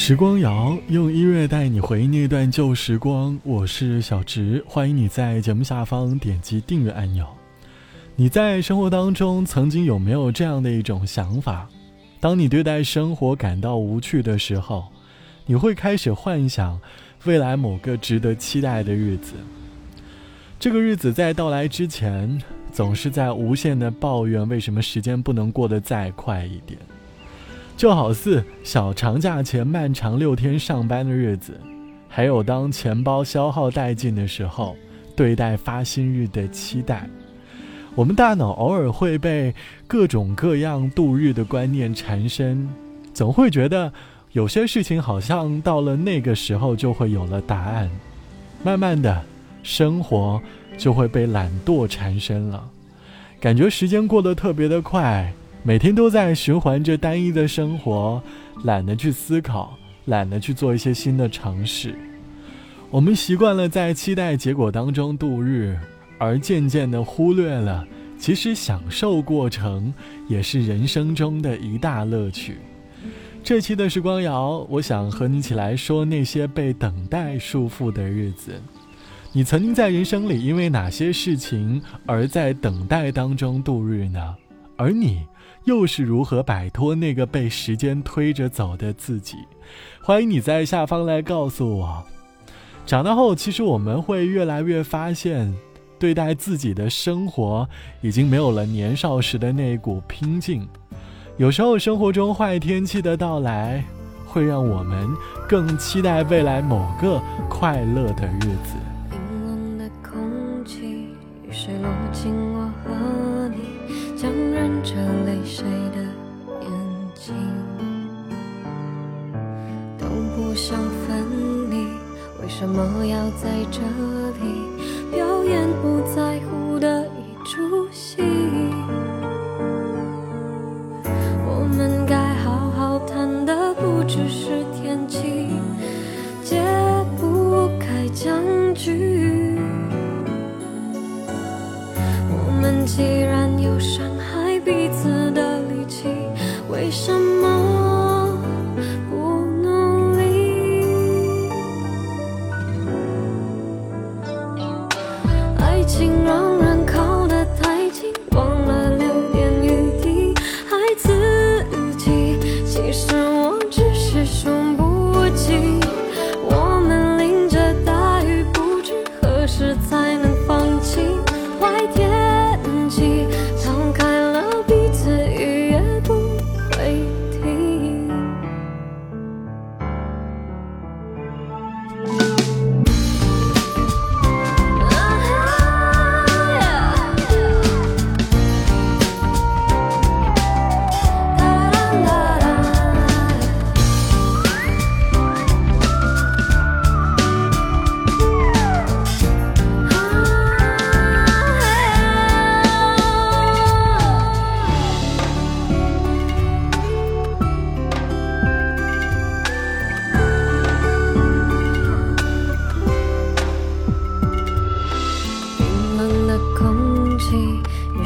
时光谣用音乐带你回忆那段旧时光，我是小植，欢迎你在节目下方点击订阅按钮。你在生活当中曾经有没有这样的一种想法？当你对待生活感到无趣的时候，你会开始幻想未来某个值得期待的日子。这个日子在到来之前，总是在无限的抱怨为什么时间不能过得再快一点。就好似小长假前漫长六天上班的日子，还有当钱包消耗殆尽的时候，对待发薪日的期待。我们大脑偶尔会被各种各样度日的观念缠身，总会觉得有些事情好像到了那个时候就会有了答案。慢慢的，生活就会被懒惰缠身了，感觉时间过得特别的快。每天都在循环着单一的生活，懒得去思考，懒得去做一些新的尝试。我们习惯了在期待结果当中度日，而渐渐的忽略了，其实享受过程也是人生中的一大乐趣。这期的时光谣，我想和你一起来说那些被等待束缚的日子。你曾经在人生里因为哪些事情而在等待当中度日呢？而你？又是如何摆脱那个被时间推着走的自己？欢迎你在下方来告诉我。长大后，其实我们会越来越发现，对待自己的生活已经没有了年少时的那股拼劲。有时候，生活中坏天气的到来，会让我们更期待未来某个快乐的日子。想分离，为什么要在这里？表演不在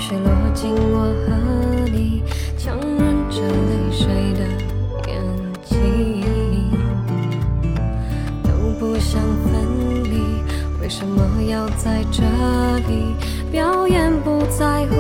雨水落进我和你，强忍着泪水的眼睛，都不想分离，为什么要在这里？表演不在乎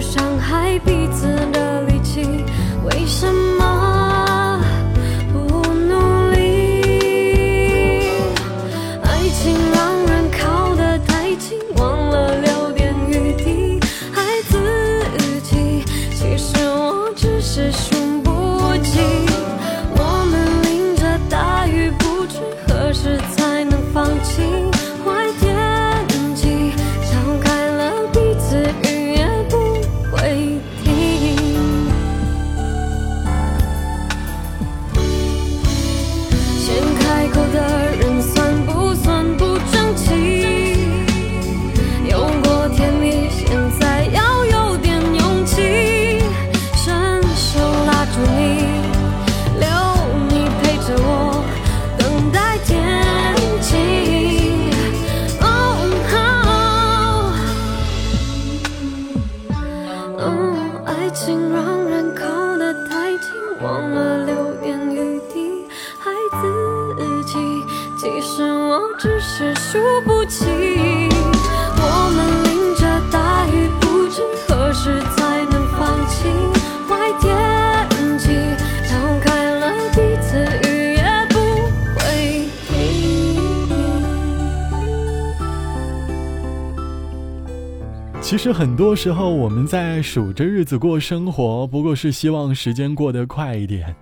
伤害彼此 Oh. 实很多时候，我们在数着日子过生活，不过是希望时间过得快一点，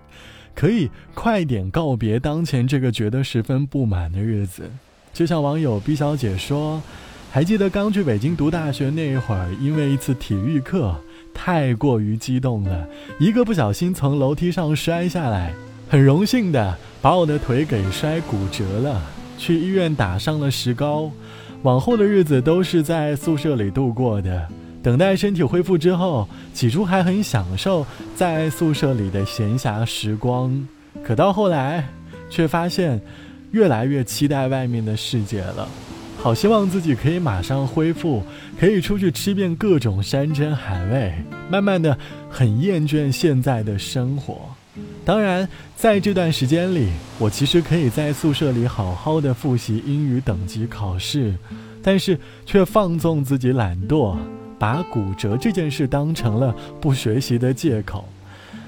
可以快点告别当前这个觉得十分不满的日子。就像网友 B 小姐说：“还记得刚去北京读大学那一会儿，因为一次体育课太过于激动了，一个不小心从楼梯上摔下来，很荣幸的把我的腿给摔骨折了，去医院打上了石膏。”往后的日子都是在宿舍里度过的，等待身体恢复之后，起初还很享受在宿舍里的闲暇时光，可到后来，却发现越来越期待外面的世界了，好希望自己可以马上恢复，可以出去吃遍各种山珍海味，慢慢的很厌倦现在的生活。当然，在这段时间里，我其实可以在宿舍里好好的复习英语等级考试，但是却放纵自己懒惰，把骨折这件事当成了不学习的借口，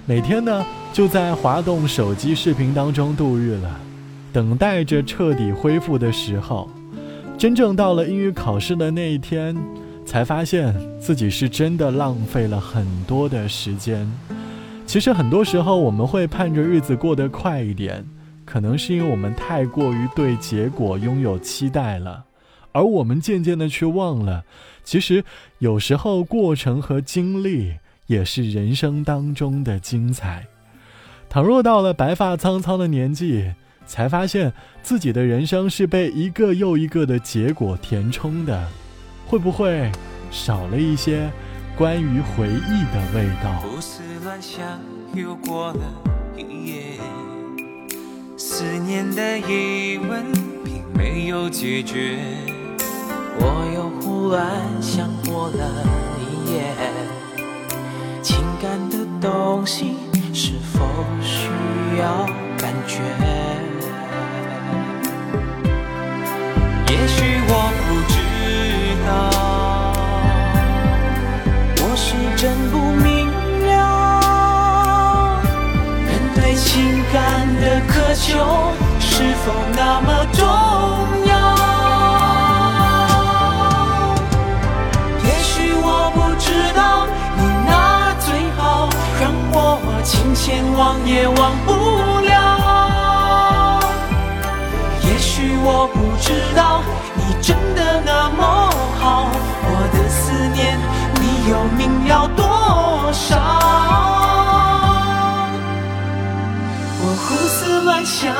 每天呢就在滑动手机视频当中度日了，等待着彻底恢复的时候，真正到了英语考试的那一天，才发现自己是真的浪费了很多的时间。其实很多时候，我们会盼着日子过得快一点，可能是因为我们太过于对结果拥有期待了，而我们渐渐的却忘了，其实有时候过程和经历也是人生当中的精彩。倘若到了白发苍苍的年纪，才发现自己的人生是被一个又一个的结果填充的，会不会少了一些关于回忆的味道？乱想又过了一夜，思念的疑问并没有解决，我又胡乱想过了一夜，情感的东西是否需要感觉？是否那么重要？也许我不知道，你那最好让我情牵忘也忘不了。也许我不知道，你真的那么好，我的思念你又明了多少？想，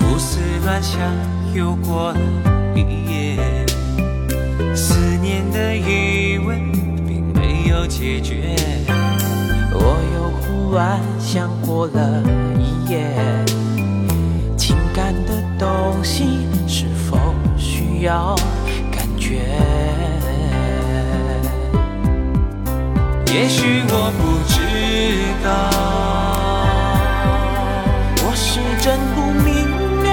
胡思乱想又过了一夜，思念的余温并没有解决，我又胡乱想过了一夜，情感的东西是否需要感觉？也许我不知道，我是真不明了，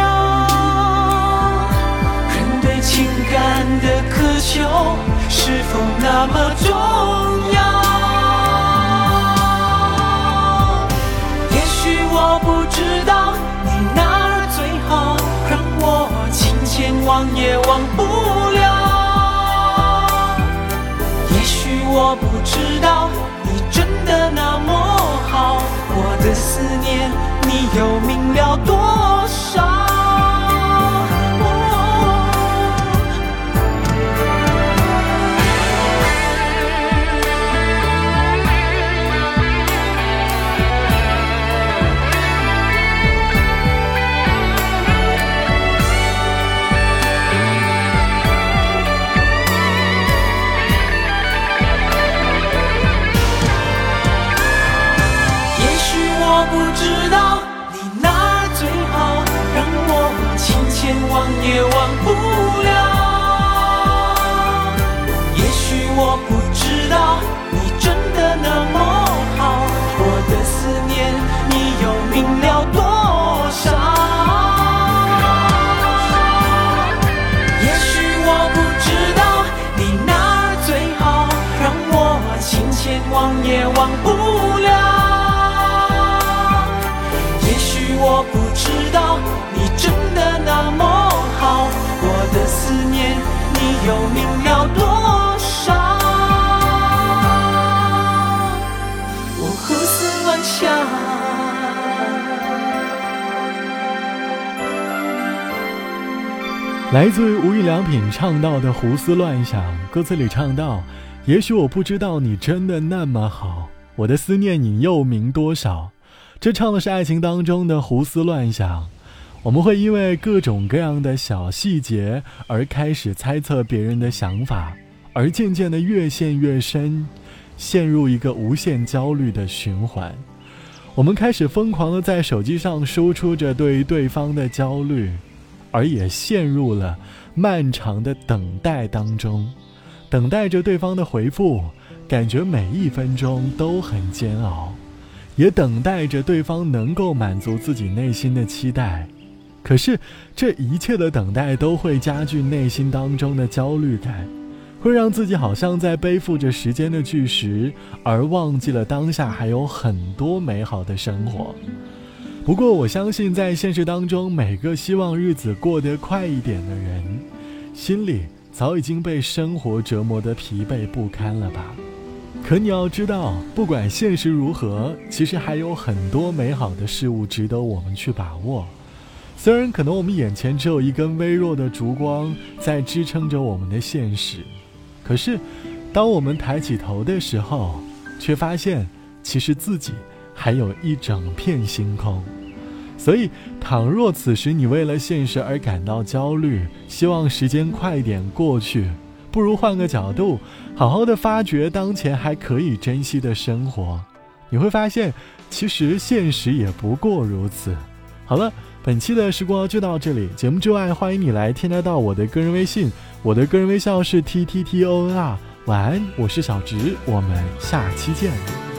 人对情感的渴求是否那么重要？也许我不知道，你哪儿最好，让我情牵忘也忘不我不知道你真的那么好，我的思念你又明了多少？也忘不了也许我不知道你真的那么好我的思念你又明了多少我胡思乱想来自无印良品唱到的胡思乱想歌词里唱到也许我不知道你真的那么好，我的思念你又明多少。”这唱的是爱情当中的胡思乱想。我们会因为各种各样的小细节而开始猜测别人的想法，而渐渐的越陷越深，陷入一个无限焦虑的循环。我们开始疯狂的在手机上输出着对对方的焦虑。而也陷入了漫长的等待当中，等待着对方的回复，感觉每一分钟都很煎熬，也等待着对方能够满足自己内心的期待。可是，这一切的等待都会加剧内心当中的焦虑感，会让自己好像在背负着时间的巨石，而忘记了当下还有很多美好的生活。不过，我相信，在现实当中，每个希望日子过得快一点的人，心里早已经被生活折磨得疲惫不堪了吧？可你要知道，不管现实如何，其实还有很多美好的事物值得我们去把握。虽然可能我们眼前只有一根微弱的烛光在支撑着我们的现实，可是，当我们抬起头的时候，却发现，其实自己。还有一整片星空，所以，倘若此时你为了现实而感到焦虑，希望时间快点过去，不如换个角度，好好的发掘当前还可以珍惜的生活。你会发现，其实现实也不过如此。好了，本期的时光就到这里。节目之外，欢迎你来添加到我的个人微信，我的个人微笑是 t t t o n r。晚安，我是小直，我们下期见。